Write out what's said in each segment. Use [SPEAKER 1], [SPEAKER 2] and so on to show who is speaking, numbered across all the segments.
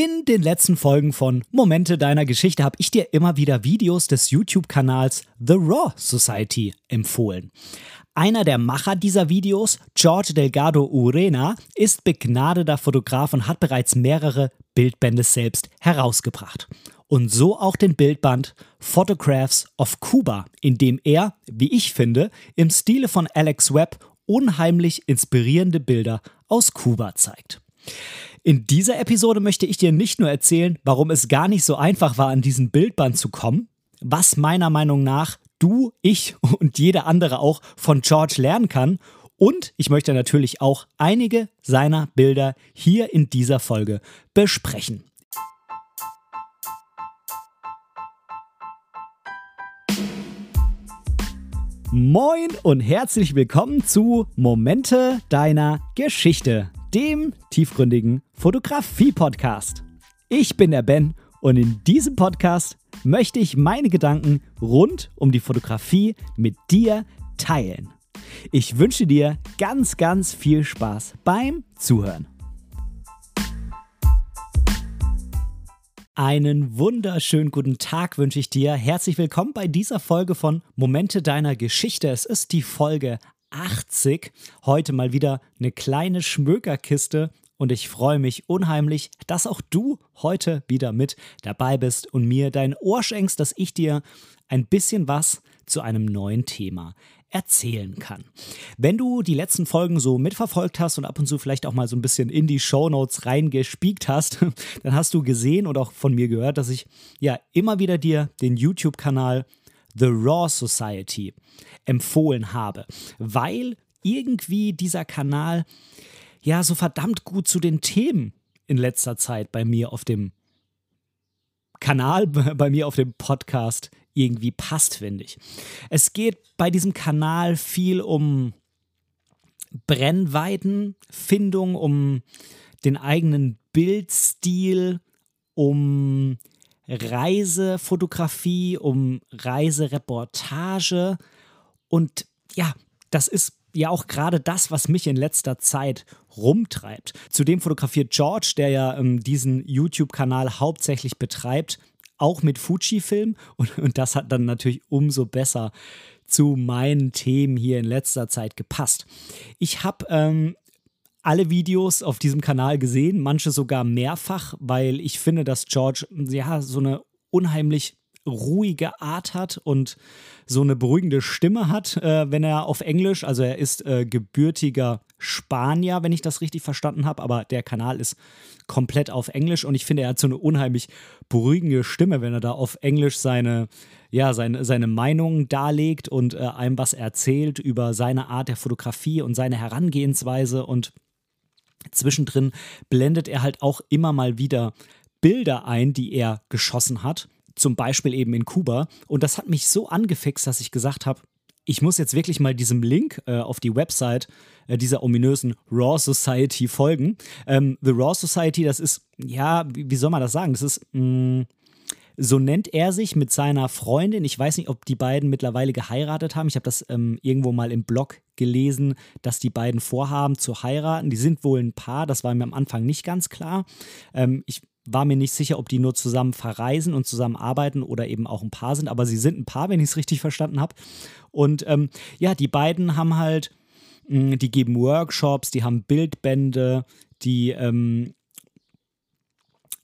[SPEAKER 1] In den letzten Folgen von Momente deiner Geschichte habe ich dir immer wieder Videos des YouTube-Kanals The Raw Society empfohlen. Einer der Macher dieser Videos, George Delgado Urena, ist begnadeter Fotograf und hat bereits mehrere Bildbände selbst herausgebracht. Und so auch den Bildband Photographs of Cuba, in dem er, wie ich finde, im Stile von Alex Webb unheimlich inspirierende Bilder aus Kuba zeigt. In dieser Episode möchte ich dir nicht nur erzählen, warum es gar nicht so einfach war, an diesen Bildband zu kommen, was meiner Meinung nach du, ich und jeder andere auch von George lernen kann und ich möchte natürlich auch einige seiner Bilder hier in dieser Folge besprechen. Moin und herzlich willkommen zu Momente deiner Geschichte dem tiefgründigen Fotografie-Podcast. Ich bin der Ben und in diesem Podcast möchte ich meine Gedanken rund um die Fotografie mit dir teilen. Ich wünsche dir ganz, ganz viel Spaß beim Zuhören. Einen wunderschönen guten Tag wünsche ich dir. Herzlich willkommen bei dieser Folge von Momente deiner Geschichte. Es ist die Folge 80. Heute mal wieder eine kleine Schmökerkiste und ich freue mich unheimlich, dass auch du heute wieder mit dabei bist und mir dein Ohr schenkst, dass ich dir ein bisschen was zu einem neuen Thema erzählen kann. Wenn du die letzten Folgen so mitverfolgt hast und ab und zu vielleicht auch mal so ein bisschen in die Shownotes reingespiekt hast, dann hast du gesehen und auch von mir gehört, dass ich ja immer wieder dir den YouTube-Kanal The Raw Society empfohlen habe, weil irgendwie dieser Kanal ja so verdammt gut zu den Themen in letzter Zeit bei mir auf dem Kanal, bei mir auf dem Podcast irgendwie passt, finde ich. Es geht bei diesem Kanal viel um Brennweitenfindung, um den eigenen Bildstil, um Reisefotografie, um Reisereportage. Und ja, das ist ja auch gerade das, was mich in letzter Zeit rumtreibt. Zudem fotografiert George, der ja ähm, diesen YouTube-Kanal hauptsächlich betreibt, auch mit Fujifilm. Und, und das hat dann natürlich umso besser zu meinen Themen hier in letzter Zeit gepasst. Ich habe ähm, alle Videos auf diesem Kanal gesehen, manche sogar mehrfach, weil ich finde, dass George ja so eine unheimlich ruhige Art hat und so eine beruhigende Stimme hat, äh, wenn er auf Englisch, also er ist äh, gebürtiger Spanier, wenn ich das richtig verstanden habe, aber der Kanal ist komplett auf Englisch und ich finde, er hat so eine unheimlich beruhigende Stimme, wenn er da auf Englisch seine, ja, seine, seine Meinung darlegt und äh, einem was erzählt über seine Art der Fotografie und seine Herangehensweise und Zwischendrin blendet er halt auch immer mal wieder Bilder ein, die er geschossen hat, zum Beispiel eben in Kuba. Und das hat mich so angefixt, dass ich gesagt habe, ich muss jetzt wirklich mal diesem Link äh, auf die Website äh, dieser ominösen Raw Society folgen. Ähm, The Raw Society, das ist, ja, wie, wie, soll man das sagen? Das ist, mh, mm, so nennt er sich mit seiner Freundin. Ich weiß nicht, ob die beiden mittlerweile geheiratet haben. Ich habe das ähm, irgendwo mal im Blog gelesen, dass die beiden vorhaben zu heiraten. Die sind wohl ein Paar, das war mir am Anfang nicht ganz klar. Ähm, ich war mir nicht sicher, ob die nur zusammen verreisen und zusammen arbeiten oder eben auch ein Paar sind, aber sie sind ein Paar, wenn ich es richtig verstanden habe. Und ähm, ja, die beiden haben halt, mh, hm, die geben Workshops, die haben Bildbände, die ähm,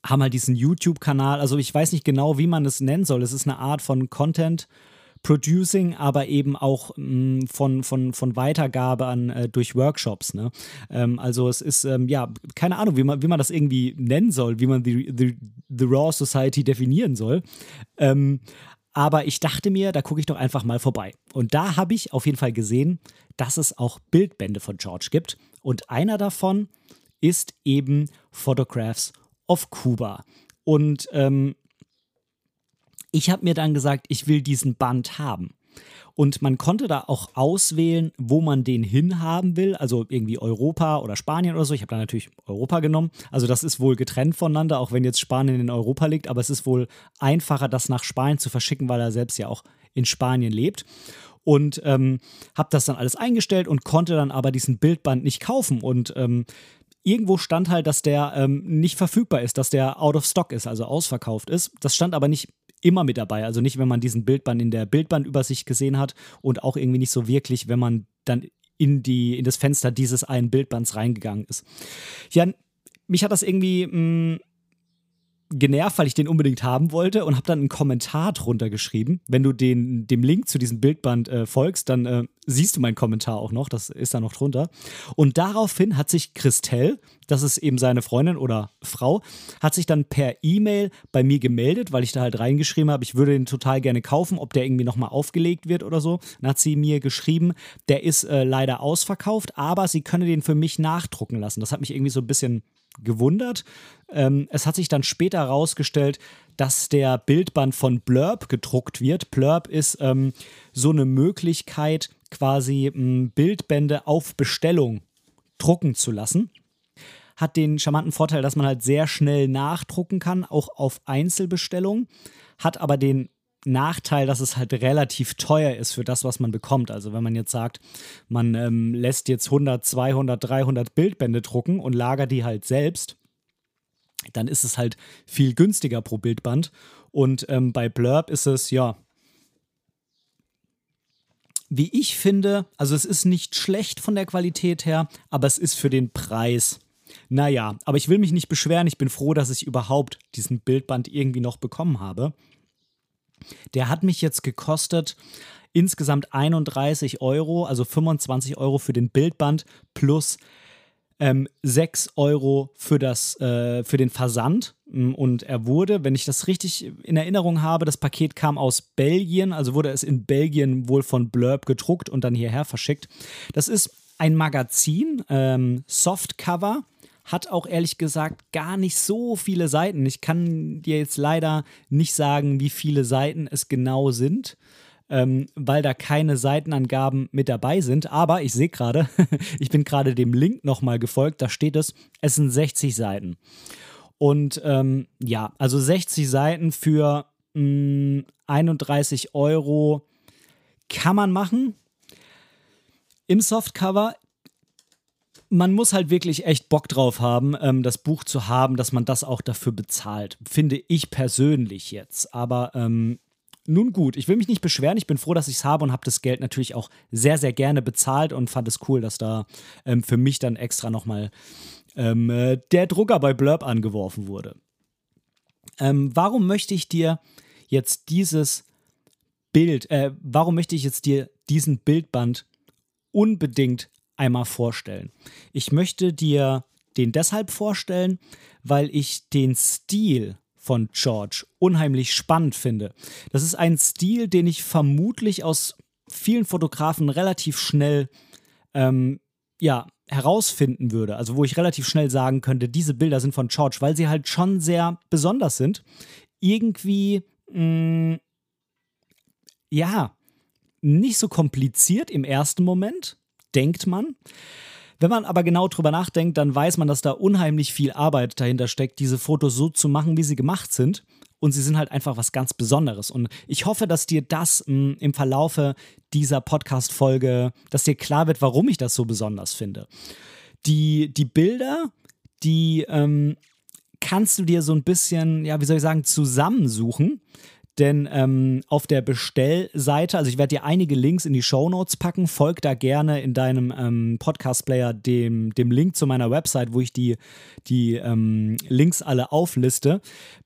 [SPEAKER 1] haben halt diesen YouTube-Kanal. Also ich weiß nicht genau, wie man es nennen soll. Es ist eine Art von Content. Producing, aber eben auch mh, mm, von, von, von Weitergabe an äh, durch Workshops. Ne? Ähm, also es ist, ähm, ja, keine Ahnung, wie man, wie man das irgendwie nennen soll, wie man die, die, the Raw Society definieren soll. Ähm, aber ich dachte mir, da gucke ich doch einfach mal vorbei. Und da habe ich auf jeden Fall gesehen, dass es auch Bildbände von George gibt. Und einer davon ist eben Photographs of Cuba. Und ähm, ich habe mir dann gesagt, ich will diesen Band haben. Und man konnte da auch auswählen, wo man den hinhaben will, also irgendwie Europa oder Spanien oder so. Ich habe da natürlich Europa genommen. Also das ist wohl getrennt voneinander, auch wenn jetzt Spanien in Europa liegt, aber es ist wohl einfacher, das nach Spanien zu verschicken, weil er selbst ja auch in Spanien lebt. Und ähm, habe das dann alles eingestellt und konnte dann aber diesen Bildband nicht kaufen. Und ähm, irgendwo stand halt, dass der ähm, nicht verfügbar ist, dass der out of stock ist, also ausverkauft ist. Das stand aber nicht immer mit dabei. Also nicht, wenn man diesen Bildband in der Bildbandübersicht gesehen hat und auch irgendwie nicht so wirklich, wenn man dann in, die, in das Fenster dieses einen Bildbands reingegangen ist. Ja, mich hat das irgendwie mh, mm, genervt, weil ich den unbedingt haben wollte und habe dann einen Kommentar drunter geschrieben. Wenn du den, dem Link zu diesem Bildband äh, folgst, dann äh, siehst du meinen Kommentar auch noch, das ist da noch drunter. Und daraufhin hat sich Christelle, das ist eben seine Freundin oder Frau, hat sich dann per E-Mail bei mir gemeldet, weil ich da halt reingeschrieben habe, ich würde den total gerne kaufen, ob der irgendwie nochmal aufgelegt wird oder so. Dann hat sie mir geschrieben, der ist äh, leider ausverkauft, aber sie könne den für mich nachdrucken lassen. Das hat mich irgendwie so ein bisschen gewundert. Ähm, es hat sich dann später herausgestellt, dass der Bildband von Blurb gedruckt wird. Blurb ist ähm, so eine Möglichkeit, quasi ähm, Bildbände auf Bestellung drucken zu lassen. Hat den charmanten Vorteil, dass man halt sehr schnell nachdrucken kann, auch auf Einzelbestellung. Hat aber den Nachteil, dass es halt relativ teuer ist für das, was man bekommt. Also wenn man jetzt sagt, man ähm, lässt jetzt 100, 200, 300 Bildbände drucken und lagert die halt selbst, dann ist es halt viel günstiger pro Bildband. Und ähm, bei Blurb ist es, ja, wie ich finde, also es ist nicht schlecht von der Qualität her, aber es ist für den Preis. Naja, aber ich will mich nicht beschweren. Ich bin froh, dass ich überhaupt diesen Bildband irgendwie noch bekommen habe. Der hat mich jetzt gekostet insgesamt 31 Euro, also 25 Euro für den Bildband plus ähm, 6 Euro für, das, äh, für den Versand. Mm, und er wurde, wenn ich das richtig in Erinnerung habe, das Paket kam aus Belgien, also wurde es in Belgien wohl von Blurb gedruckt und dann hierher verschickt. Das ist ein Magazin, ähm, Softcover hat auch ehrlich gesagt gar nicht so viele Seiten. Ich kann dir jetzt leider nicht sagen, wie viele Seiten es genau sind. Ähm, weil da keine Seitenangaben mit dabei sind. Aber ich sehe gerade, ich bin gerade dem Link nochmal gefolgt, da steht es, es sind 60 Seiten. Und ähm, ja, also 60 Seiten für mh, mm, 31 Euro kann man machen. Im Softcover man muss halt wirklich echt Bock drauf haben, ähm, das Buch zu haben, dass man das auch dafür bezahlt. Finde ich persönlich jetzt. Aber ähm, nun gut, ich will mich nicht beschweren. Ich bin froh, dass ich es habe und habe das Geld natürlich auch sehr, sehr gerne bezahlt und fand es cool, dass da ähm, für mich dann extra nochmal ähm, äh, der Drucker bei Blurb angeworfen wurde. Ähm, warum möchte ich dir jetzt dieses Bild, äh, warum möchte ich jetzt dir diesen Bildband unbedingt einmal vorstellen. Ich möchte dir den deshalb vorstellen, weil ich den Stil von George unheimlich spannend finde. Das ist ein Stil, den ich vermutlich aus vielen Fotografen relativ schnell ähm, ja, herausfinden würde. Also wo ich relativ schnell sagen könnte, diese Bilder sind von George, weil sie halt schon sehr besonders sind. Irgendwie, mh, mm, ja, nicht so kompliziert im ersten Moment, denkt man. Wenn man aber genau drüber nachdenkt, dann weiß man, dass da unheimlich viel Arbeit dahinter steckt, diese Fotos so zu machen, wie sie gemacht sind. Und sie sind halt einfach was ganz Besonderes. Und ich hoffe, dass dir das mh, hm, im Verlaufe dieser Podcast-Folge, dass dir klar wird, warum ich das so besonders finde. Die, die Bilder, die ähm, kannst du dir so ein bisschen, ja, wie soll ich sagen, zusammensuchen. Denn ähm, auf der Bestellseite, also ich werde dir einige Links in die Show Notes packen, folg da gerne in deinem ähm, Podcast-Player dem, dem Link zu meiner Website, wo ich die, die ähm, Links alle aufliste.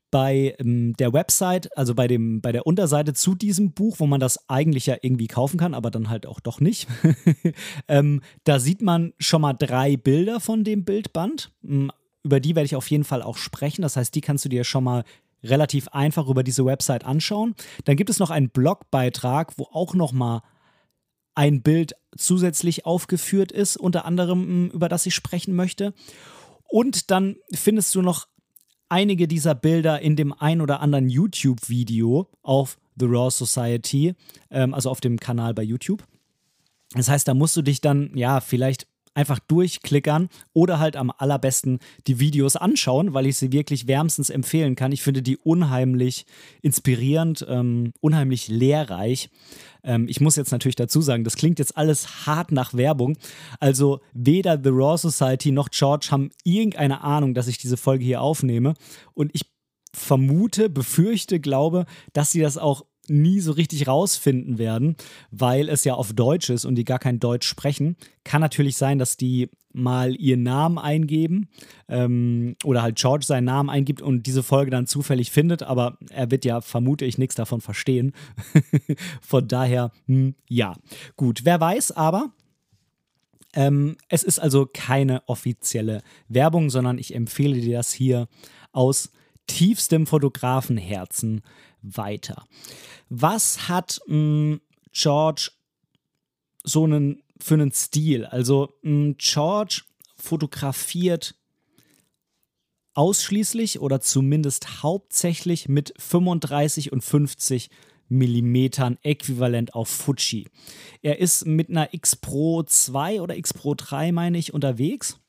[SPEAKER 1] Bei ähm, der Website, also bei, dem, bei der Unterseite zu diesem Buch, wo man das eigentlich ja irgendwie kaufen kann, aber dann halt auch doch nicht, ähm, da sieht man schon mal drei Bilder von dem Bildband. Hm, über die werde ich auf jeden Fall auch sprechen. Das heißt, die kannst du dir schon mal relativ einfach über diese Website anschauen. Dann gibt es noch einen Blogbeitrag, wo auch noch mal ein Bild zusätzlich aufgeführt ist, unter anderem hm, über das ich sprechen möchte. Und dann findest du noch einige dieser Bilder in dem ein oder anderen YouTube-Video auf The Raw Society, ähm, also auf dem Kanal bei YouTube. Das heißt, da musst du dich dann ja vielleicht einfach durchklickern oder halt am allerbesten die Videos anschauen, weil ich sie wirklich wärmstens empfehlen kann. Ich finde die unheimlich inspirierend, ähm, unheimlich lehrreich. Ähm, ich muss jetzt natürlich dazu sagen, das klingt jetzt alles hart nach Werbung. Also weder The Raw Society noch George haben irgendeine Ahnung, dass ich diese Folge hier aufnehme. Und ich vermute, befürchte, glaube, dass sie das auch nie so richtig rausfinden werden, weil es ja auf Deutsch ist und die gar kein Deutsch sprechen. Kann natürlich sein, dass die mal ihren Namen eingeben ähm, oder halt George seinen Namen eingibt und diese Folge dann zufällig findet, aber er wird ja, vermute ich, nichts davon verstehen. Von daher, hm, ja. Gut, wer weiß aber, ähm, es ist also keine offizielle Werbung, sondern ich empfehle dir das hier aus tiefstem Fotografenherzen weiter. Was hat mh, hm, George so einen für einen Stil? Also mh, hm, George fotografiert ausschließlich oder zumindest hauptsächlich mit 35 und 50 Millimetern äquivalent auf Fuji. Er ist mit einer X Pro 2 oder X Pro 3, meine ich, unterwegs.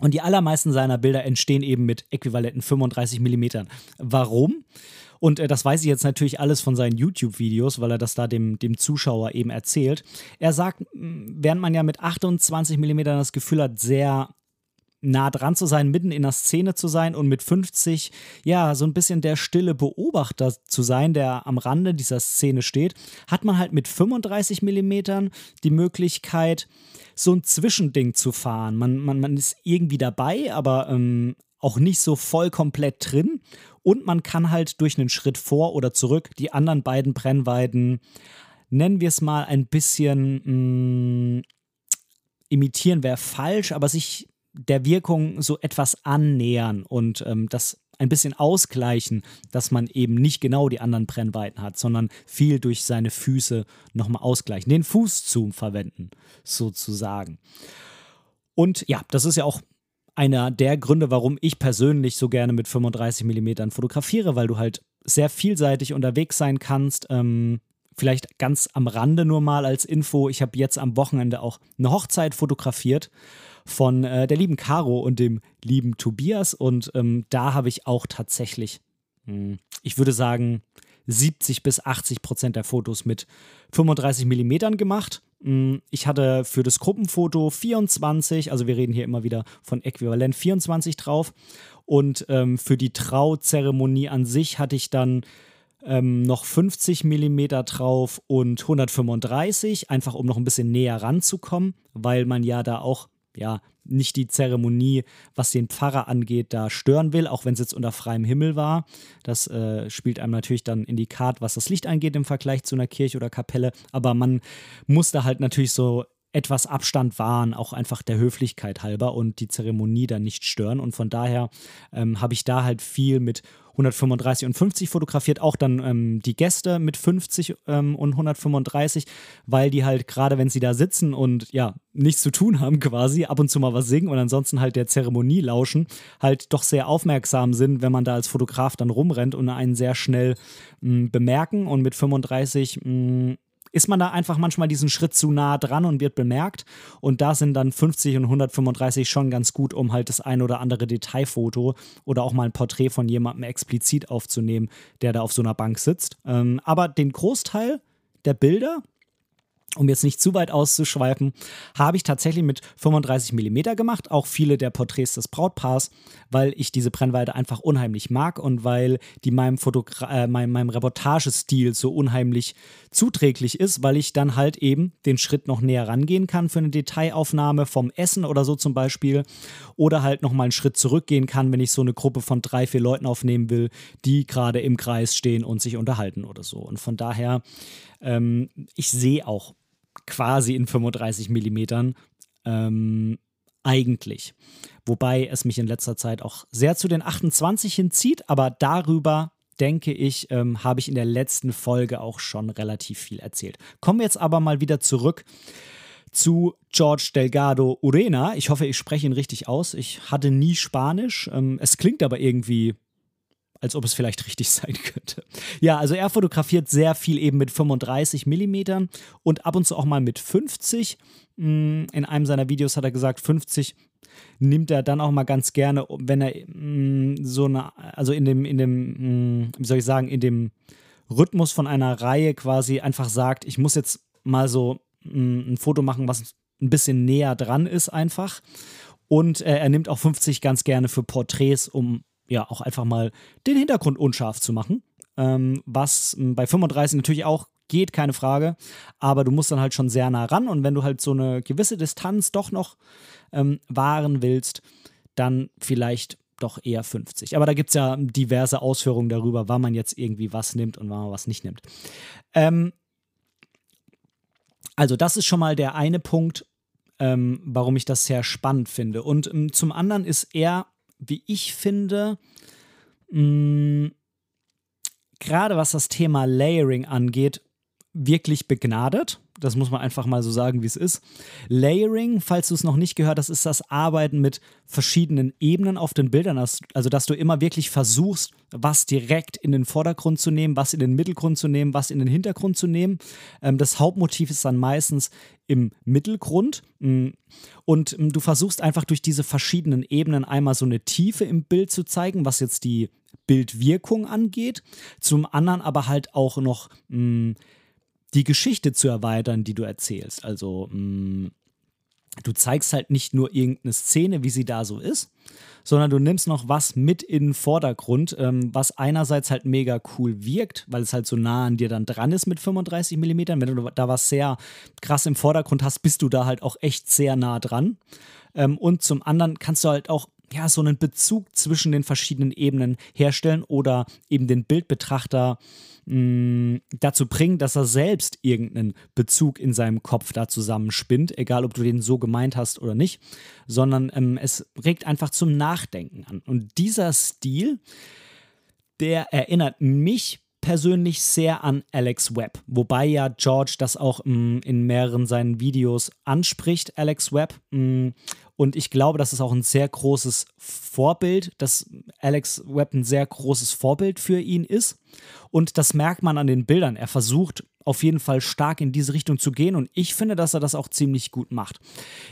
[SPEAKER 1] Und die allermeisten seiner Bilder entstehen eben mit äquivalenten 35 Millimetern. Warum? Und äh, das weiß ich jetzt natürlich alles von seinen YouTube-Videos, weil er das da dem, dem Zuschauer eben erzählt. Er sagt, während man ja mit 28 mm das Gefühl hat, sehr nah dran zu sein, mitten in der Szene zu sein und mit 50, ja, so ein bisschen der stille Beobachter zu sein, der am Rande dieser Szene steht, hat man halt mit 35 mm die Möglichkeit, so ein Zwischending zu fahren. Man, man, man ist irgendwie dabei, aber ähm, auch nicht so voll komplett drin und man kann halt durch einen Schritt vor oder zurück die anderen beiden Brennweiten, nennen wir es mal ein bisschen, mh, mm, imitieren wäre falsch, aber sich der Wirkung so etwas annähern und ähm, das ein bisschen ausgleichen, dass man eben nicht genau die anderen Brennweiten hat, sondern viel durch seine Füße nochmal ausgleichen. Den Fußzoom verwenden, sozusagen. Und ja, das ist ja auch einer der Gründe, warum ich persönlich so gerne mit 35 mm fotografiere, weil du halt sehr vielseitig unterwegs sein kannst. Ähm, vielleicht ganz am Rande nur mal als Info. Ich habe jetzt am Wochenende auch eine Hochzeit fotografiert von äh, der lieben Caro und dem lieben Tobias. Und ähm, da habe ich auch tatsächlich, mh, hm, ich würde sagen, 70 bis 80 Prozent der Fotos mit 35 Millimetern gemacht. Mm, ich hatte für das Gruppenfoto 24, also wir reden hier immer wieder von Äquivalent 24 drauf. Und ähm, für die Trauzeremonie an sich hatte ich dann ähm, noch 50 Millimeter drauf und 135, einfach um noch ein bisschen näher ranzukommen, weil man ja da auch ja, nicht die Zeremonie, was den Pfarrer angeht, da stören will, auch wenn es jetzt unter freiem Himmel war. Das äh, spielt einem natürlich dann in die Karte, was das Licht angeht im Vergleich zu einer Kirche oder Kapelle. Aber man muss da halt natürlich so etwas Abstand wahren, auch einfach der Höflichkeit halber und die Zeremonie dann nicht stören. Und von daher ähm, habe ich da halt viel mit 135 und 50 fotografiert, auch dann ähm, die Gäste mit 50 ähm, und 135, weil die halt gerade, wenn sie da sitzen und ja, nichts zu tun haben quasi, ab und zu mal was singen und ansonsten halt der Zeremonie lauschen, halt doch sehr aufmerksam sind, wenn man da als Fotograf dann rumrennt und einen sehr schnell mh, bemerken und mit 35 mh, ist man da einfach manchmal diesen Schritt zu nah dran und wird bemerkt. Und da sind dann 50 und 135 schon ganz gut, um halt das ein oder andere Detailfoto oder auch mal ein Porträt von jemandem explizit aufzunehmen, der da auf so einer Bank sitzt. Ähm, aber den Großteil der Bilder um jetzt nicht zu weit auszuschweifen, habe ich tatsächlich mit 35 mm gemacht, auch viele der Porträts des Brautpaars, weil ich diese Brennweite einfach unheimlich mag und weil die meinem, Fotogra äh, meinem, meinem Reportagestil so unheimlich zuträglich ist, weil ich dann halt eben den Schritt noch näher rangehen kann für eine Detailaufnahme vom Essen oder so zum Beispiel oder halt nochmal einen Schritt zurückgehen kann, wenn ich so eine Gruppe von drei, vier Leuten aufnehmen will, die gerade im Kreis stehen und sich unterhalten oder so. Und von daher, ähm, ich sehe auch quasi in 35 Millimetern. Ähm, eigentlich. Wobei es mich in letzter Zeit auch sehr zu den 28 hinzieht, aber darüber denke ich, ähm, habe ich in der letzten Folge auch schon relativ viel erzählt. Kommen wir jetzt aber mal wieder zurück zu George Delgado Urena. Ich hoffe, ich spreche ihn richtig aus. Ich hatte nie Spanisch. Ähm, es klingt aber irgendwie als ob es vielleicht richtig sein könnte. Ja, also er fotografiert sehr viel eben mit 35 Millimetern und ab und zu auch mal mit 50. Mm, in einem seiner Videos hat er gesagt, 50 nimmt er dann auch mal ganz gerne, wenn er mm, so eine, also in dem, in dem, mm, wie soll ich sagen, in dem Rhythmus von einer Reihe quasi einfach sagt, ich muss jetzt mal so ein Foto machen, was ein bisschen näher dran ist einfach. Und äh, er nimmt auch 50 ganz gerne für Porträts, um ja auch einfach mal den Hintergrund unscharf zu machen. Ähm, was bei 35 natürlich auch geht, keine Frage. Aber du musst dann halt schon sehr nah ran. Und wenn du halt so eine gewisse Distanz doch noch ähm, wahren willst, dann vielleicht doch eher 50. Aber da gibt es ja diverse Ausführungen darüber, wann man jetzt irgendwie was nimmt und wann man was nicht nimmt. Ähm, also das ist schon mal der eine Punkt, ähm, warum ich das sehr spannend finde. Und ähm, zum anderen ist er, wie ich finde, mm, gerade was das Thema Layering angeht, wirklich begnadet. Das muss man einfach mal so sagen, wie es ist. Layering, falls du es noch nicht gehört hast, ist das Arbeiten mit verschiedenen Ebenen auf den Bildern. Also, dass du immer wirklich versuchst, was direkt in den Vordergrund zu nehmen, was in den Mittelgrund zu nehmen, was in den Hintergrund zu nehmen. Ähm, das Hauptmotiv ist dann meistens im Mittelgrund. Mm. Und mm, du versuchst einfach durch diese verschiedenen Ebenen einmal so eine Tiefe im Bild zu zeigen, was jetzt die Bildwirkung angeht. Zum anderen aber halt auch noch mm, die Geschichte zu erweitern, die du erzählst. Also mh, mm, du zeigst halt nicht nur irgendeine Szene, wie sie da so ist, sondern du nimmst noch was mit in den Vordergrund, ähm, was einerseits halt mega cool wirkt, weil es halt so nah an dir dann dran ist mit 35 mm. Wenn du da was sehr krass im Vordergrund hast, bist du da halt auch echt sehr nah dran. Ähm, und zum anderen kannst du halt auch ja, so einen Bezug zwischen den verschiedenen Ebenen herstellen oder eben den Bildbetrachter mh, mm, dazu bringen, dass er selbst irgendeinen Bezug in seinem Kopf da zusammenspinnt, egal ob du den so gemeint hast oder nicht, sondern ähm, es regt einfach zum Nachdenken an. Und dieser Stil, der erinnert mich persönlich sehr an Alex Webb, wobei ja George das auch mh, mm, in mehreren seinen Videos anspricht, Alex Webb. Mh, mm, und ich glaube, das ist auch ein sehr großes Vorbild, dass Alex Webb ein sehr großes Vorbild für ihn ist. Und das merkt man an den Bildern. Er versucht auf jeden Fall stark in diese Richtung zu gehen und ich finde, dass er das auch ziemlich gut macht.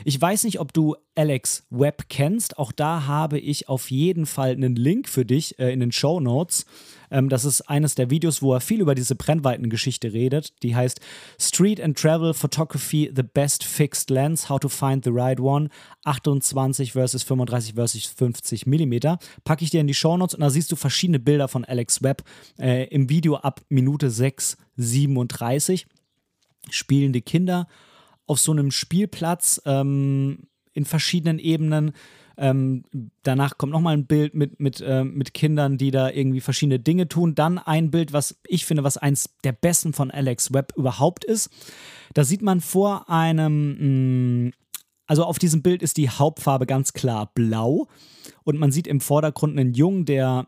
[SPEAKER 1] Ich weiß nicht, ob du Alex Webb kennst. Auch da habe ich auf jeden Fall einen Link für dich äh, in den Show Notes. Ähm, das ist eines der Videos, wo er viel über diese Brennweitengeschichte redet. Die heißt Street and Travel Photography: The Best Fixed Lens, How to Find the Right One, 28 versus 35 versus 50 Millimeter. Packe ich dir in die Show Notes und da siehst du verschiedene Bilder von Alex Webb äh, im Video ab Minute 6, 37. Spielende Kinder auf so einem Spielplatz ähm, in verschiedenen Ebenen. Ähm, danach kommt nochmal ein Bild mit, mit, äh, mit Kindern, die da irgendwie verschiedene Dinge tun. Dann ein Bild, was ich finde, was eins der besten von Alex Webb überhaupt ist. Da sieht man vor einem, mh, mm, also auf diesem Bild ist die Hauptfarbe ganz klar blau und man sieht im Vordergrund einen Jungen, der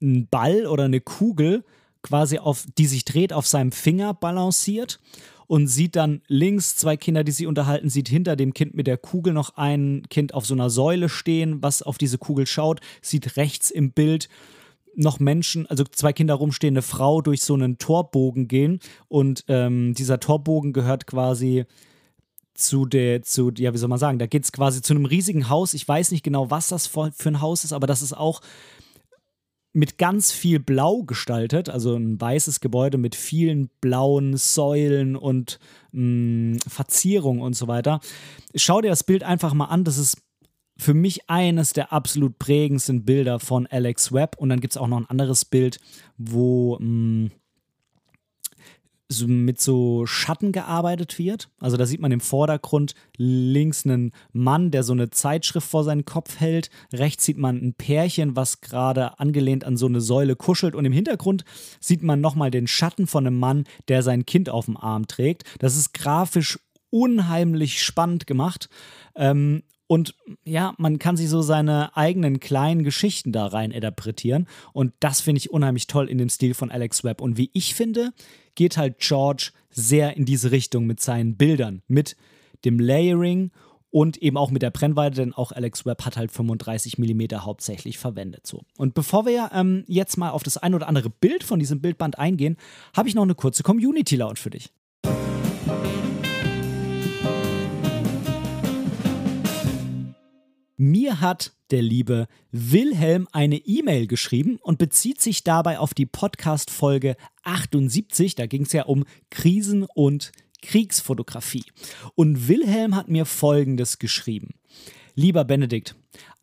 [SPEAKER 1] einen Ball oder eine Kugel quasi auf, die sich dreht, auf seinem Finger balanciert und sieht dann links zwei Kinder, die sich unterhalten, sieht hinter dem Kind mit der Kugel noch ein Kind auf so einer Säule stehen, was auf diese Kugel schaut, sieht rechts im Bild noch Menschen, also zwei Kinder rumstehende Frau durch so einen Torbogen gehen und ähm, dieser Torbogen gehört quasi zu der, zu, ja, wie soll man sagen, da geht es quasi zu einem riesigen Haus. Ich weiß nicht genau, was das für ein Haus ist, aber das ist auch mit ganz viel Blau gestaltet, also ein weißes Gebäude mit vielen blauen Säulen und mh, mm, Verzierungen und so weiter. Schau dir das Bild einfach mal an, das ist für mich eines der absolut prägendsten Bilder von Alex Webb. Und dann gibt es auch noch ein anderes Bild, wo mh, mm, mit so Schatten gearbeitet wird. Also da sieht man im Vordergrund links einen Mann, der so eine Zeitschrift vor seinen Kopf hält. Rechts sieht man ein Pärchen, was gerade angelehnt an so eine Säule kuschelt. Und im Hintergrund sieht man nochmal den Schatten von einem Mann, der sein Kind auf dem Arm trägt. Das ist grafisch unheimlich spannend gemacht. Ähm, und ja, man kann sich so seine eigenen kleinen Geschichten da rein interpretieren. Und das finde ich unheimlich toll in dem Stil von Alex Webb. Und wie ich finde, geht halt George sehr in diese Richtung mit seinen Bildern, mit dem Layering und eben auch mit der Brennweite, denn auch Alex Webb hat halt 35 mm hauptsächlich verwendet. So. Und bevor wir ähm, jetzt mal auf das ein oder andere Bild von diesem Bildband eingehen, habe ich noch eine kurze Community-Lounge für dich. Mir hat der liebe Wilhelm eine E-Mail geschrieben und bezieht sich dabei auf die Podcast-Folge 78. Da ging es ja um Krisen und Kriegsfotografie. Und Wilhelm hat mir Folgendes geschrieben. Lieber Benedikt,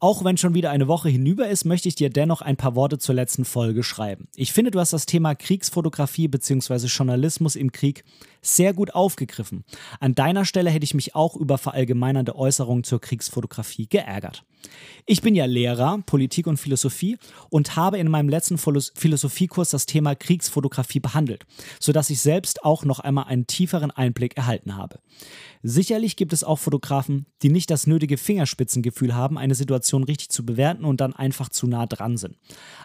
[SPEAKER 1] auch wenn schon wieder eine Woche hinüber ist, möchte ich dir dennoch ein paar Worte zur letzten Folge schreiben. Ich finde, du hast das Thema Kriegsfotografie bzw. Journalismus im Krieg sehr gut aufgegriffen. An deiner Stelle hätte ich mich auch über verallgemeinernde Äußerungen zur Kriegsfotografie geärgert. Ich bin ja Lehrer, Politik und Philosophie und habe in meinem letzten Philosophiekurs das Thema Kriegsfotografie behandelt, sodass ich selbst auch noch einmal einen tieferen Einblick erhalten habe. Sicherlich gibt es auch Fotografen, die nicht das nötige Fingerspitzengefühl haben, eine Situation richtig zu bewerten und dann einfach zu nah dran sind.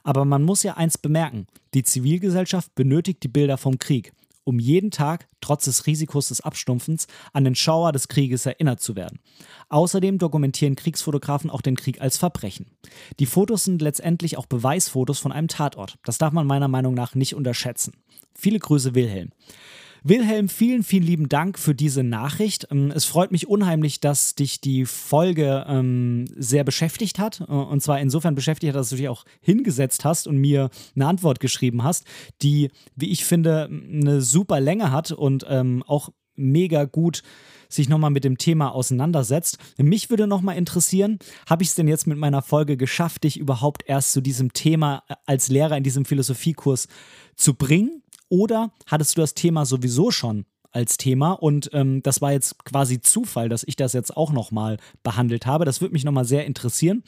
[SPEAKER 1] Aber man muss ja eins bemerken, die Zivilgesellschaft benötigt die Bilder vom Krieg um jeden Tag, trotz des Risikos des Abstumpfens, an den Schauer des Krieges erinnert zu werden. Außerdem dokumentieren Kriegsfotografen auch den Krieg als Verbrechen. Die Fotos sind letztendlich auch Beweisfotos von einem Tatort. Das darf man meiner Meinung nach nicht unterschätzen. Viele Grüße, Wilhelm. Wilhelm, vielen, vielen lieben Dank für diese Nachricht. Ähm, es freut mich unheimlich, dass dich die Folge ähm, sehr beschäftigt hat. Äh, und zwar insofern beschäftigt hat, dass du dich auch hingesetzt hast und mir eine Antwort geschrieben hast, die, wie ich finde, eine super Länge hat und ähm, auch mega gut sich nochmal mit dem Thema auseinandersetzt. Mich würde nochmal interessieren, habe ich es denn jetzt mit meiner Folge geschafft, dich überhaupt erst zu diesem Thema äh, als Lehrer in diesem Philosophiekurs zu bringen? Oder hattest du das Thema sowieso schon als Thema und ähm, das war jetzt quasi Zufall, dass ich das jetzt auch nochmal behandelt habe. Das würde mich nochmal sehr interessieren.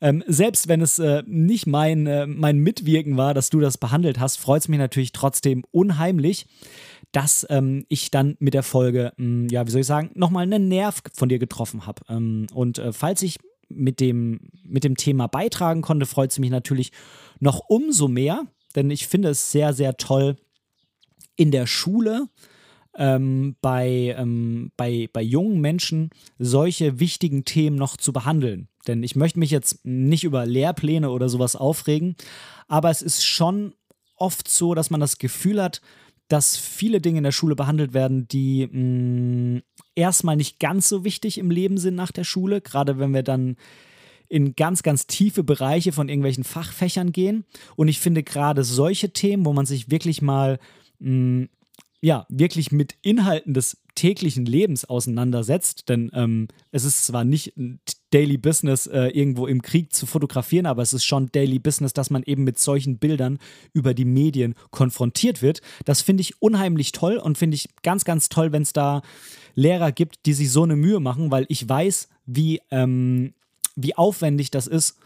[SPEAKER 1] Ähm, selbst wenn es äh, nicht mein, äh, mein Mitwirken war, dass du das behandelt hast, freut es mich natürlich trotzdem unheimlich, dass ähm, ich dann mit der Folge, mh, hm, ja, wie soll ich sagen, nochmal einen Nerv von dir getroffen habe. Ähm, und äh, falls ich mit dem, mit dem Thema beitragen konnte, freut es mich natürlich noch umso mehr, denn ich finde es sehr, sehr toll, in der Schule ähm, bei, ähm, bei, bei jungen Menschen solche wichtigen Themen noch zu behandeln. Denn ich möchte mich jetzt nicht über Lehrpläne oder sowas aufregen, aber es ist schon oft so, dass man das Gefühl hat, dass viele Dinge in der Schule behandelt werden, die mh, mm, erstmal nicht ganz so wichtig im Leben sind nach der Schule, gerade wenn wir dann in ganz, ganz tiefe Bereiche von irgendwelchen Fachfächern gehen. Und ich finde gerade solche Themen, wo man sich wirklich mal mh, ja, wirklich mit Inhalten des täglichen Lebens auseinandersetzt. Denn ähm, es ist zwar nicht Daily Business, äh, irgendwo im Krieg zu fotografieren, aber es ist schon Daily Business, dass man eben mit solchen Bildern über die Medien konfrontiert wird. Das finde ich unheimlich toll und finde ich ganz, ganz toll, wenn es da Lehrer gibt, die sich so eine Mühe machen, weil ich weiß, wie, ähm, wie aufwendig das ist,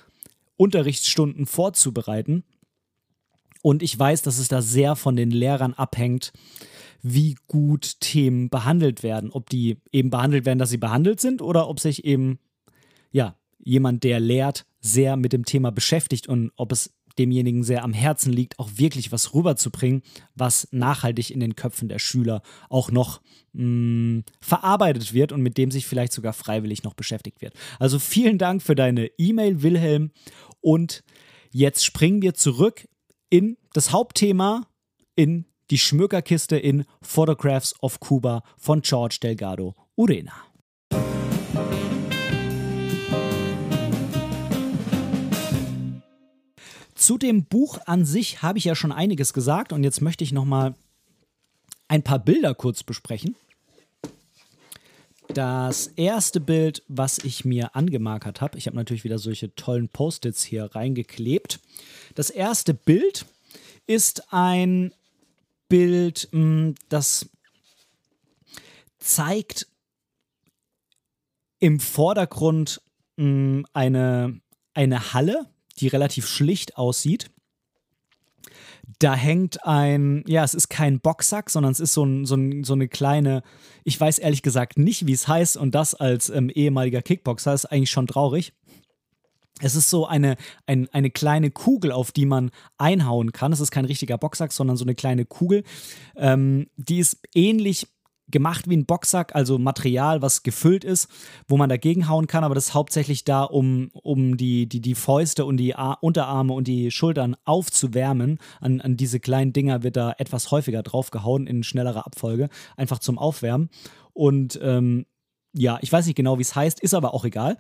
[SPEAKER 1] Unterrichtsstunden vorzubereiten. Und ich weiß, dass es da sehr von den Lehrern abhängt, wie gut Themen behandelt werden. Ob die eben behandelt werden, dass sie behandelt sind oder ob sich eben, ja, jemand, der lehrt, sehr mit dem Thema beschäftigt und ob es demjenigen sehr am Herzen liegt, auch wirklich was rüberzubringen, was nachhaltig in den Köpfen der Schüler auch noch mh, mm, verarbeitet wird und mit dem sich vielleicht sogar freiwillig noch beschäftigt wird. Also vielen Dank für deine E-Mail, Wilhelm. Und jetzt springen wir zurück in das Hauptthema, in die Schmökerkiste in Photographs of Cuba von George Delgado Urena. Zu dem Buch an sich habe ich ja schon einiges gesagt und jetzt möchte ich noch mal ein paar Bilder kurz besprechen. Das erste Bild, was ich mir angemarkert habe, ich habe natürlich wieder solche tollen Post-its hier reingeklebt. Das erste Bild ist ein Bild, mm, das zeigt im Vordergrund mm, eine, eine Halle, die relativ schlicht aussieht. Da hängt ein, ja, es ist kein Boxsack, sondern es ist so, ein, so, ein, so eine kleine, ich weiß ehrlich gesagt nicht, wie es heißt, und das als ähm, ehemaliger Kickboxer ist eigentlich schon traurig. Es ist so eine, ein, eine kleine Kugel, auf die man einhauen kann. Es ist kein richtiger Boxsack, sondern so eine kleine Kugel. Ähm, die ist ähnlich gemacht wie ein Boxsack, also Material, was gefüllt ist, wo man dagegen hauen kann, aber das ist hauptsächlich da, um, um die, die, die Fäuste und die Ar Unterarme und die Schultern aufzuwärmen. An, an diese kleinen Dinger wird da etwas häufiger draufgehauen in schnellerer Abfolge, einfach zum Aufwärmen. Und ähm, ja, ich weiß nicht genau, wie es heißt, ist aber auch egal.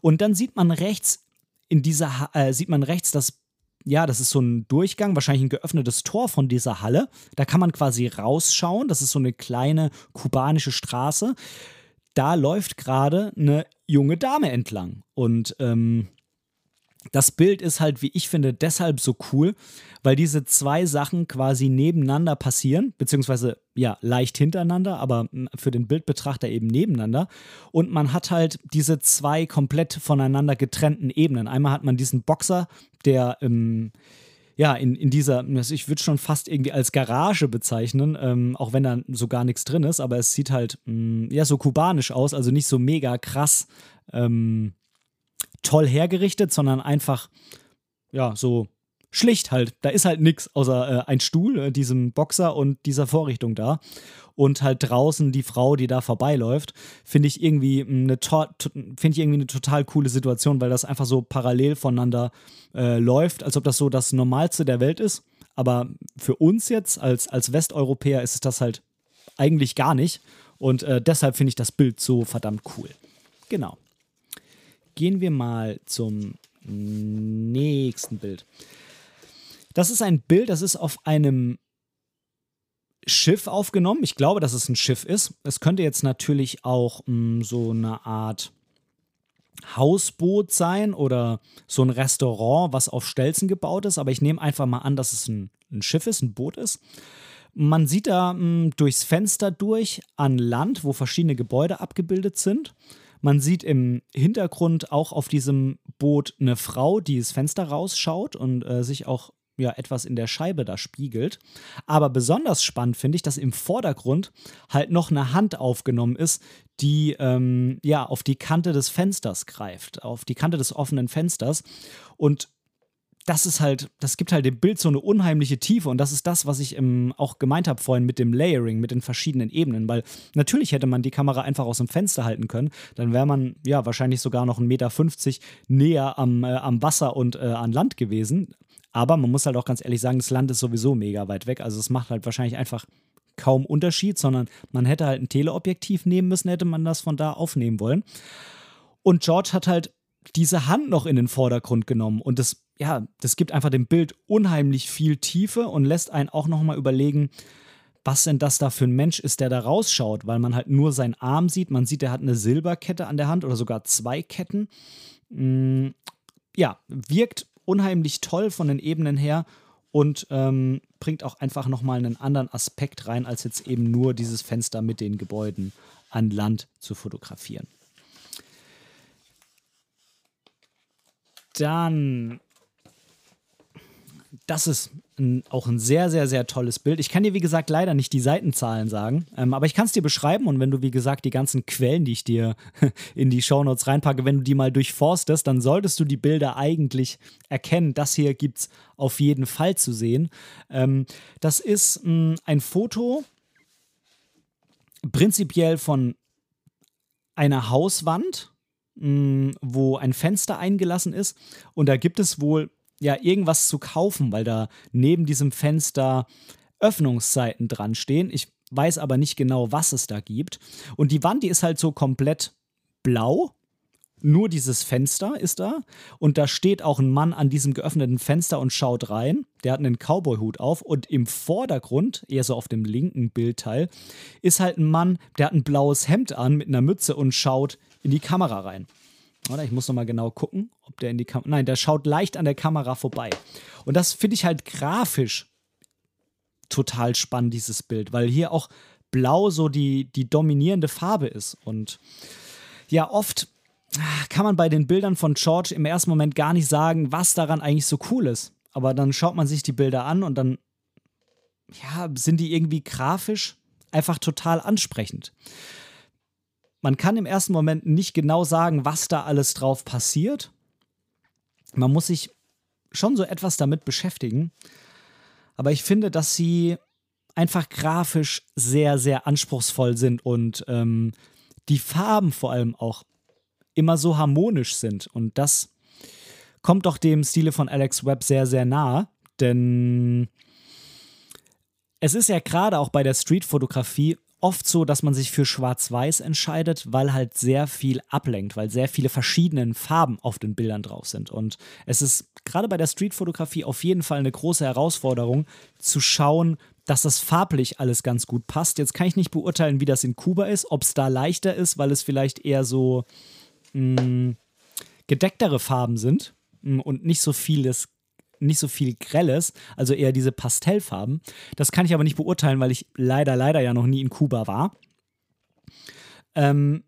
[SPEAKER 1] Und dann sieht man rechts in dieser, äh, sieht man rechts das ja, das ist so ein Durchgang, wahrscheinlich ein geöffnetes Tor von dieser Halle. Da kann man quasi rausschauen. Das ist so eine kleine kubanische Straße. Da läuft gerade eine junge Dame entlang. Und ähm, das Bild ist halt, wie ich finde, deshalb so cool, weil diese zwei Sachen quasi nebeneinander passieren, beziehungsweise ja, leicht hintereinander, aber für den Bildbetrachter eben nebeneinander. Und man hat halt diese zwei komplett voneinander getrennten Ebenen. Einmal hat man diesen Boxer, der ähm, ja, in, in dieser, ich würde schon fast irgendwie als Garage bezeichnen, ähm, auch wenn da so gar nichts drin ist, aber es sieht halt mh, ja so kubanisch aus, also nicht so mega krass ähm, toll hergerichtet, sondern einfach ja so schlicht halt. Da ist halt nichts außer äh, ein Stuhl, äh, diesem Boxer und dieser Vorrichtung da. Und halt draußen die Frau, die da vorbeiläuft, finde ich irgendwie eine finde ich irgendwie eine total coole Situation, weil das einfach so parallel voneinander äh, läuft, als ob das so das Normalste der Welt ist. Aber für uns jetzt als, als Westeuropäer ist es das halt eigentlich gar nicht. Und äh, deshalb finde ich das Bild so verdammt cool. Genau. Gehen wir mal zum nächsten Bild. Das ist ein Bild, das ist auf einem Schiff aufgenommen. Ich glaube, dass es ein Schiff ist. Es könnte jetzt natürlich auch mh, mm, so eine Art Hausboot sein oder so ein Restaurant, was auf Stelzen gebaut ist. Aber ich nehme einfach mal an, dass es ein, ein Schiff ist, ein Boot ist. Man sieht da mh, mm, durchs Fenster durch an Land, wo verschiedene Gebäude abgebildet sind. Man sieht im Hintergrund auch auf diesem Boot eine Frau, die das Fenster rausschaut und äh, sich auch ja etwas in der Scheibe da spiegelt. Aber besonders spannend finde ich, dass im Vordergrund halt noch eine Hand aufgenommen ist, die ähm, ja auf die Kante des Fensters greift, auf die Kante des offenen Fensters. Und das ist halt, das gibt halt dem Bild so eine unheimliche Tiefe und das ist das, was ich ähm, auch gemeint habe vorhin mit dem Layering, mit den verschiedenen Ebenen, weil natürlich hätte man die Kamera einfach aus dem Fenster halten können, dann wäre man ja wahrscheinlich sogar noch 1,50 Meter näher am, äh, am Wasser und äh, an Land gewesen. Aber man muss halt auch ganz ehrlich sagen, das Land ist sowieso mega weit weg, also es macht halt wahrscheinlich einfach kaum Unterschied, sondern man hätte halt ein Teleobjektiv nehmen müssen, hätte man das von da aufnehmen wollen. Und George hat halt diese Hand noch in den Vordergrund genommen und das ja, das gibt einfach dem Bild unheimlich viel Tiefe und lässt einen auch nochmal überlegen, was denn das da für ein Mensch ist, der da rausschaut, weil man halt nur seinen Arm sieht. Man sieht, er hat eine Silberkette an der Hand oder sogar zwei Ketten. Mm, ja, wirkt unheimlich toll von den Ebenen her und ähm, bringt auch einfach nochmal einen anderen Aspekt rein, als jetzt eben nur dieses Fenster mit den Gebäuden an Land zu fotografieren. Dann das ist ein, auch ein sehr, sehr, sehr tolles Bild. Ich kann dir, wie gesagt, leider nicht die Seitenzahlen sagen, ähm, aber ich kann es dir beschreiben und wenn du, wie gesagt, die ganzen Quellen, die ich dir in die Shownotes reinpacke, wenn du die mal durchforstest, dann solltest du die Bilder eigentlich erkennen. Das hier gibt es auf jeden Fall zu sehen. Ähm, das ist mh, ein Foto prinzipiell von einer Hauswand, mh, wo ein Fenster eingelassen ist und da gibt es wohl ja irgendwas zu kaufen, weil da neben diesem Fenster Öffnungszeiten dran stehen. Ich weiß aber nicht genau, was es da gibt. Und die Wand, die ist halt so komplett blau. Nur dieses Fenster ist da und da steht auch ein Mann an diesem geöffneten Fenster und schaut rein. Der hat einen Cowboy-Hut auf und im Vordergrund, eher so auf dem linken Bildteil, ist halt ein Mann, der hat ein blaues Hemd an mit einer Mütze und schaut in die Kamera rein. Oder ich muss nochmal genau gucken, ob der in die Kamera. Nein, der schaut leicht an der Kamera vorbei. Und das finde ich halt grafisch total spannend, dieses Bild, weil hier auch blau so die, die dominierende Farbe ist. Und ja, oft kann man bei den Bildern von George im ersten Moment gar nicht sagen, was daran eigentlich so cool ist. Aber dann schaut man sich die Bilder an und dann ja, sind die irgendwie grafisch einfach total ansprechend man kann im ersten Moment nicht genau sagen, was da alles drauf passiert. Man muss sich schon so etwas damit beschäftigen. Aber ich finde, dass sie einfach grafisch sehr, sehr anspruchsvoll sind und ähm, die Farben vor allem auch immer so harmonisch sind. Und das kommt doch dem Stile von Alex Webb sehr, sehr nah, denn es ist ja gerade auch bei der Streetfotografie oft so, dass man sich für Schwarz-Weiß entscheidet, weil halt sehr viel ablenkt, weil sehr viele verschiedene Farben auf den Bildern drauf sind. Und es ist gerade bei der Streetfotografie auf jeden Fall eine große Herausforderung, zu schauen, dass das farblich alles ganz gut passt. Jetzt kann ich nicht beurteilen, wie das in Kuba ist, ob es da leichter ist, weil es vielleicht eher so mh, mm, gedecktere Farben sind mm, und nicht so vieles nicht so viel Grelles, also eher diese Pastellfarben. Das kann ich aber nicht beurteilen, weil ich leider, leider ja noch nie in Kuba war. Ähm,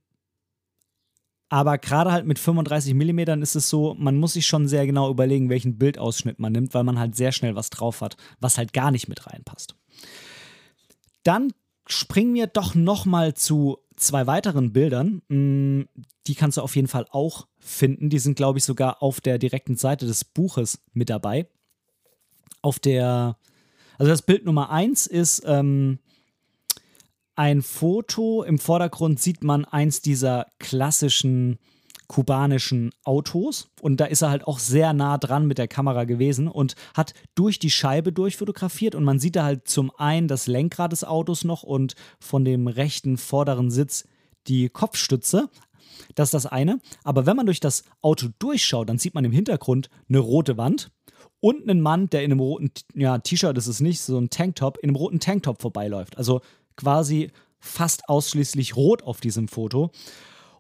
[SPEAKER 1] aber gerade halt mit 35 mm ist es so, man muss sich schon sehr genau überlegen, welchen Bildausschnitt man nimmt, weil man halt sehr schnell was drauf hat, was halt gar nicht mit reinpasst. Dann springen wir doch noch mal zu zwei weiteren Bildern. Mm, die kannst du auf jeden Fall auch finden. Die sind, glaube ich, sogar auf der direkten Seite des Buches mit dabei. Auf der, also das Bild Nummer eins ist ähm, ein Foto. Im Vordergrund sieht man eins dieser klassischen kubanischen Autos und da ist er halt auch sehr nah dran mit der Kamera gewesen und hat durch die Scheibe durchfotografiert und man sieht da halt zum einen das Lenkrad des Autos noch und von dem rechten vorderen Sitz die Kopfstütze. Das ist das eine. Aber wenn man durch das Auto durchschaut, dann sieht man im Hintergrund eine rote Wand und einen Mann, der in einem roten ja, T-Shirt, das ist nicht so ein Tanktop, in einem roten Tanktop vorbeiläuft. Also quasi fast ausschließlich rot auf diesem Foto.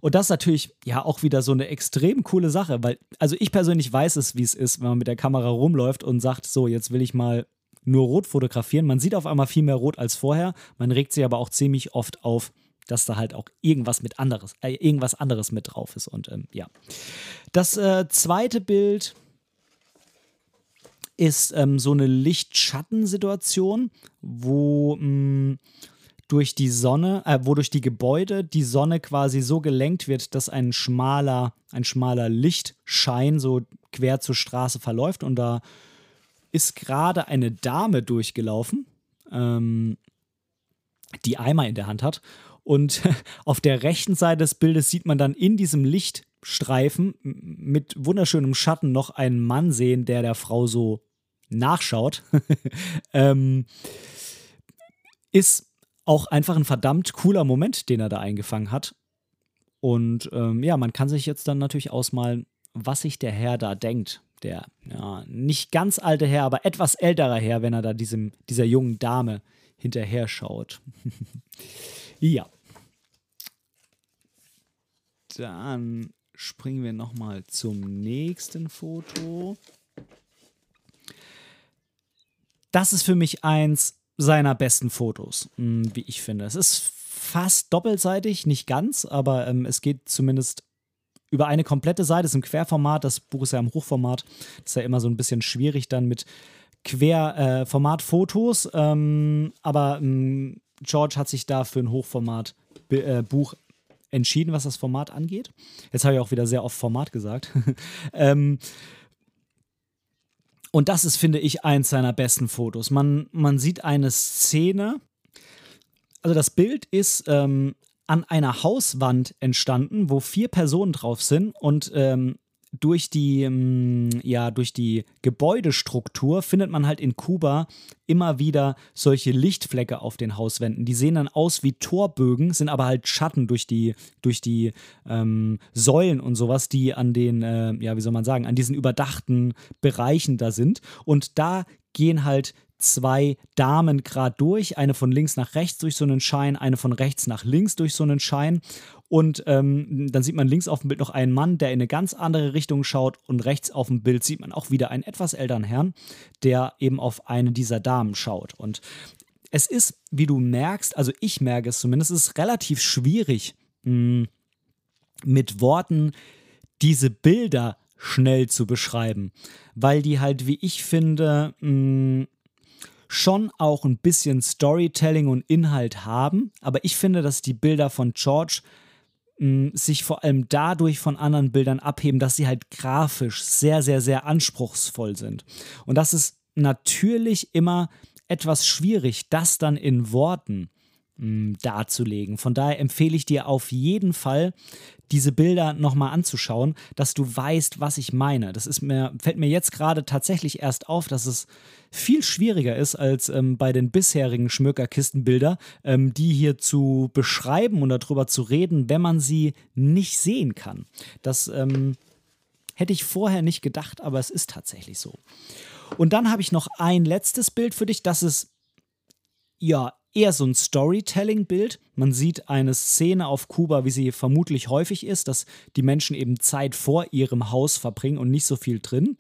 [SPEAKER 1] Und das ist natürlich ja auch wieder so eine extrem coole Sache, weil, also ich persönlich weiß es, wie es ist, wenn man mit der Kamera rumläuft und sagt, so, jetzt will ich mal nur rot fotografieren. Man sieht auf einmal viel mehr rot als vorher. Man regt sich aber auch ziemlich oft auf, dass da halt auch irgendwas mit anderes, äh, irgendwas anderes mit drauf ist. Und ähm, ja. Das äh, zweite Bild ist ähm, so eine Licht-Schatten-Situation, wo mh, mm, durch die Sonne, äh, wodurch die Gebäude die Sonne quasi so gelenkt wird, dass ein schmaler, ein schmaler Lichtschein so quer zur Straße verläuft. Und da ist gerade eine Dame durchgelaufen, ähm, die Eimer in der Hand hat. Und auf der rechten Seite des Bildes sieht man dann in diesem Lichtstreifen mit wunderschönem Schatten noch einen Mann sehen, der der Frau so nachschaut. ähm, ist auch einfach ein verdammt cooler Moment, den er da eingefangen hat. Und ähm, ja, man kann sich jetzt dann natürlich ausmalen, was sich der Herr da denkt. Der ja, nicht ganz alte Herr, aber etwas älterer Herr, wenn er da diesem, dieser jungen Dame hinterher schaut. ja. Dann springen wir nochmal zum nächsten Foto. Das ist für mich eins seiner besten Fotos, hm, wie ich finde. Es ist fast doppelseitig, nicht ganz, aber ähm, es geht zumindest über eine komplette Seite, es ist im Querformat, das Buch ist ja im Hochformat, das ist ja immer so ein bisschen schwierig dann mit Querformat-Fotos, äh, ähm, aber ähm, George hat sich da für ein Hochformat-Buch äh, entschieden, was das Format angeht. Jetzt habe ich auch wieder sehr oft Format gesagt. ähm, und das ist, finde ich, eins seiner besten Fotos. Man, man sieht eine Szene. Also das Bild ist ähm, an einer Hauswand entstanden, wo vier Personen drauf sind und ähm, durch die, ähm, ja, durch die Gebäudestruktur findet man halt in Kuba immer wieder solche Lichtflecke auf den Hauswänden. Die sehen dann aus wie Torbögen, sind aber halt Schatten durch die, durch die ähm, Säulen und sowas, die an den, äh, ja, wie soll man sagen, an diesen überdachten Bereichen da sind. Und da gehen halt zwei Damen gerade durch, eine von links nach rechts durch so einen Schein, eine von rechts nach links durch so einen Schein. Und ähm, dann sieht man links auf dem Bild noch einen Mann, der in eine ganz andere Richtung schaut. Und rechts auf dem Bild sieht man auch wieder einen etwas älteren Herrn, der eben auf eine dieser Damen schaut. Und es ist, wie du merkst, also ich merke es zumindest, es ist relativ schwierig, mh, mit Worten diese Bilder schnell zu beschreiben, weil die halt, wie ich finde, mh, schon auch ein bisschen Storytelling und Inhalt haben, aber ich finde, dass die Bilder von George sich vor allem dadurch von anderen Bildern abheben, dass sie halt grafisch sehr, sehr, sehr anspruchsvoll sind. Und das ist natürlich immer etwas schwierig, das dann in Worten mh, hm, darzulegen. Von daher empfehle ich dir auf jeden Fall, diese Bilder nochmal anzuschauen, dass du weißt, was ich meine. Das ist mir, fällt mir jetzt gerade tatsächlich erst auf, dass es viel schwieriger ist als ähm, bei den bisherigen Schmökerkistenbilder, ähm, die hier zu beschreiben und darüber zu reden, wenn man sie nicht sehen kann. Das ähm, hätte ich vorher nicht gedacht, aber es ist tatsächlich so. Und dann habe ich noch ein letztes Bild für dich, das ist ja eher so ein Storytelling-Bild. Man sieht eine Szene auf Kuba, wie sie vermutlich häufig ist, dass die Menschen eben Zeit vor ihrem Haus verbringen und nicht so viel drin.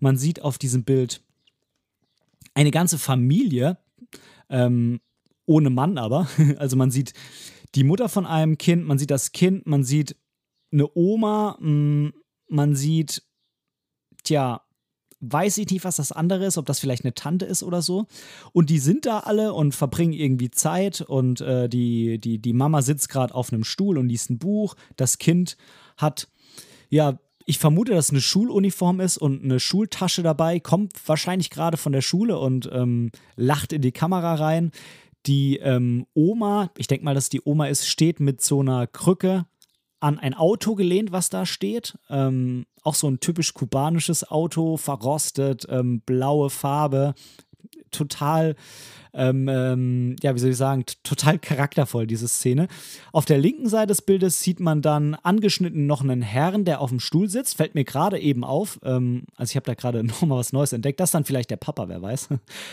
[SPEAKER 1] Man sieht auf diesem Bild eine ganze Familie, ähm, ohne Mann aber. Also man sieht die Mutter von einem Kind, man sieht das Kind, man sieht eine Oma, mm, man sieht, tja, weiß ich nicht, was das andere ist, ob das vielleicht eine Tante ist oder so. Und die sind da alle und verbringen irgendwie Zeit und äh, die, die, die Mama sitzt gerade auf einem Stuhl und liest ein Buch. Das Kind hat, ja, ich vermute, dass es eine Schuluniform ist und eine Schultasche dabei, kommt wahrscheinlich gerade von der Schule und ähm, lacht in die Kamera rein. Die ähm, Oma, ich denke mal, dass die Oma ist, steht mit so einer Krücke an ein Auto gelehnt, was da steht. Ähm, auch so ein typisch kubanisches Auto, verrostet, ähm, blaue Farbe, total, ähm, ähm, ja, wie soll ich sagen, total charaktervoll, diese Szene. Auf der linken Seite des Bildes sieht man dann angeschnitten noch einen Herrn, der auf dem Stuhl sitzt. Fällt mir gerade eben auf. Ähm, also ich habe da gerade nochmal was Neues entdeckt. Das ist dann vielleicht der Papa, wer weiß.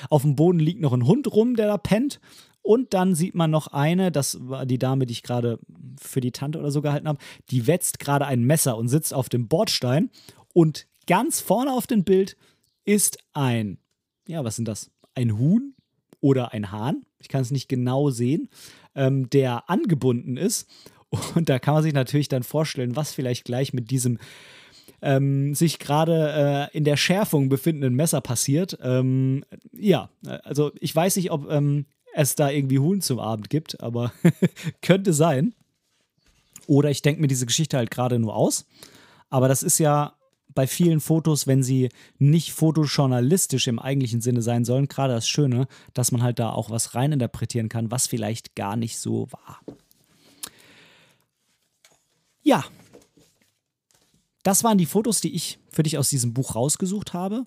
[SPEAKER 1] Auf dem Boden liegt noch ein Hund rum, der da pennt. Und dann sieht man noch eine, das war die Dame, die ich gerade für die Tante oder so gehalten habe, die wetzt gerade ein Messer und sitzt auf dem Bordstein. Und ganz vorne auf dem Bild ist ein, ja, was sind das? Ein Huhn oder ein Hahn, ich kann es nicht genau sehen, ähm, der angebunden ist. Und da kann man sich natürlich dann vorstellen, was vielleicht gleich mit diesem ähm, sich gerade äh, in der Schärfung befindenden Messer passiert. Ähm, ja, also ich weiß nicht, ob ähm, es da irgendwie Huhn zum Abend gibt, aber könnte sein. Oder ich denke mir diese Geschichte halt gerade nur aus. Aber das ist ja bei vielen Fotos, wenn sie nicht fotojournalistisch im eigentlichen Sinne sein sollen, gerade das Schöne, dass man halt da auch was reininterpretieren kann, was vielleicht gar nicht so war. Ja, das waren die Fotos, die ich für dich aus diesem Buch rausgesucht habe.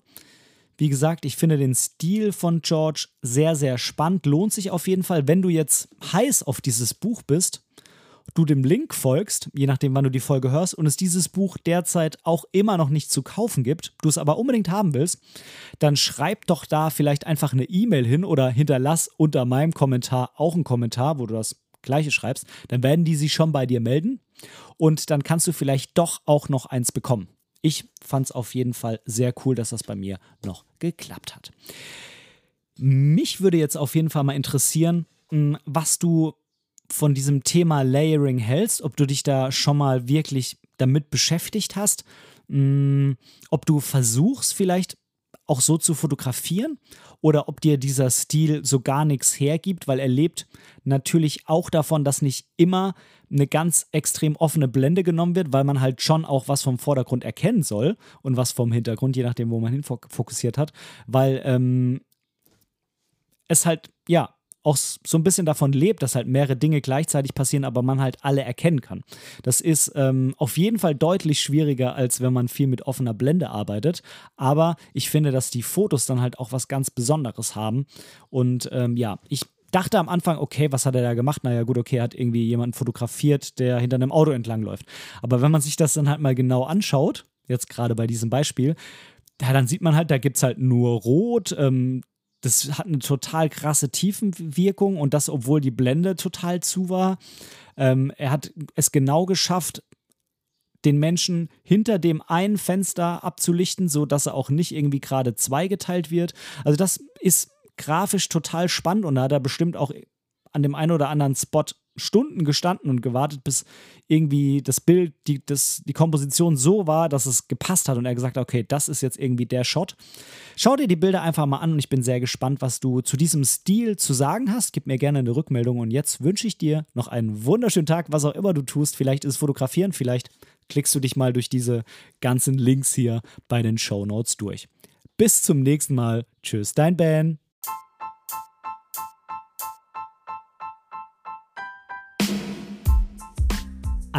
[SPEAKER 1] Wie gesagt, ich finde den Stil von George sehr, sehr spannend. Lohnt sich auf jeden Fall, wenn du jetzt heiß auf dieses Buch bist, du dem Link folgst, je nachdem, wann du die Folge hörst, und es dieses Buch derzeit auch immer noch nicht zu kaufen gibt, du es aber unbedingt haben willst, dann schreib doch da vielleicht einfach eine E-Mail hin oder hinterlass unter meinem Kommentar auch einen Kommentar, wo du das gleiche schreibst. Dann werden die sich schon bei dir melden und dann kannst du vielleicht doch auch noch eins bekommen. Ich fand es auf jeden Fall sehr cool, dass das bei mir noch geklappt hat. Mich würde jetzt auf jeden Fall mal interessieren, hm, was du von diesem Thema Layering hältst, ob du dich da schon mal wirklich damit beschäftigt hast, hm, ob du versuchst vielleicht auch so zu fotografieren? Oder ob dir dieser Stil so gar nichts hergibt, weil er lebt natürlich auch davon, dass nicht immer eine ganz extrem offene Blende genommen wird, weil man halt schon auch was vom Vordergrund erkennen soll und was vom Hintergrund, je nachdem, wo man hin fokussiert hat, weil ähm, es halt, ja, auch so ein bisschen davon lebt, dass halt mehrere Dinge gleichzeitig passieren, aber man halt alle erkennen kann. Das ist ähm, auf jeden Fall deutlich schwieriger, als wenn man viel mit offener Blende arbeitet. Aber ich finde, dass die Fotos dann halt auch was ganz Besonderes haben. Und ähm, ja, ich dachte am Anfang, okay, was hat er da gemacht? Naja, gut, okay, er hat irgendwie jemanden fotografiert, der hinter einem Auto entlangläuft. Aber wenn man sich das dann halt mal genau anschaut, jetzt gerade bei diesem Beispiel, ja, dann sieht man halt, da gibt es halt nur Rot, ähm, das hat eine total krasse Tiefenwirkung und das, obwohl die Blende total zu war. Ähm, er hat es genau geschafft, den Menschen hinter dem einen Fenster abzulichten, sodass er auch nicht irgendwie gerade zweigeteilt wird. Also das ist grafisch total spannend und da hat er bestimmt auch an dem einen oder anderen Spot Stunden gestanden und gewartet, bis irgendwie das Bild, die, das, die Komposition so war, dass es gepasst hat und er gesagt hat, okay, das ist jetzt irgendwie der Shot. Schau dir die Bilder einfach mal an und ich bin sehr gespannt, was du zu diesem Stil zu sagen hast. Gib mir gerne eine Rückmeldung und jetzt wünsche ich dir noch einen wunderschönen Tag, was auch immer du tust. Vielleicht ist es Fotografieren, vielleicht klickst du dich mal durch diese ganzen Links hier bei den Show Notes durch. Bis zum nächsten Mal. Tschüss, dein Ben.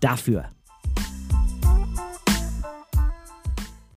[SPEAKER 1] dafür.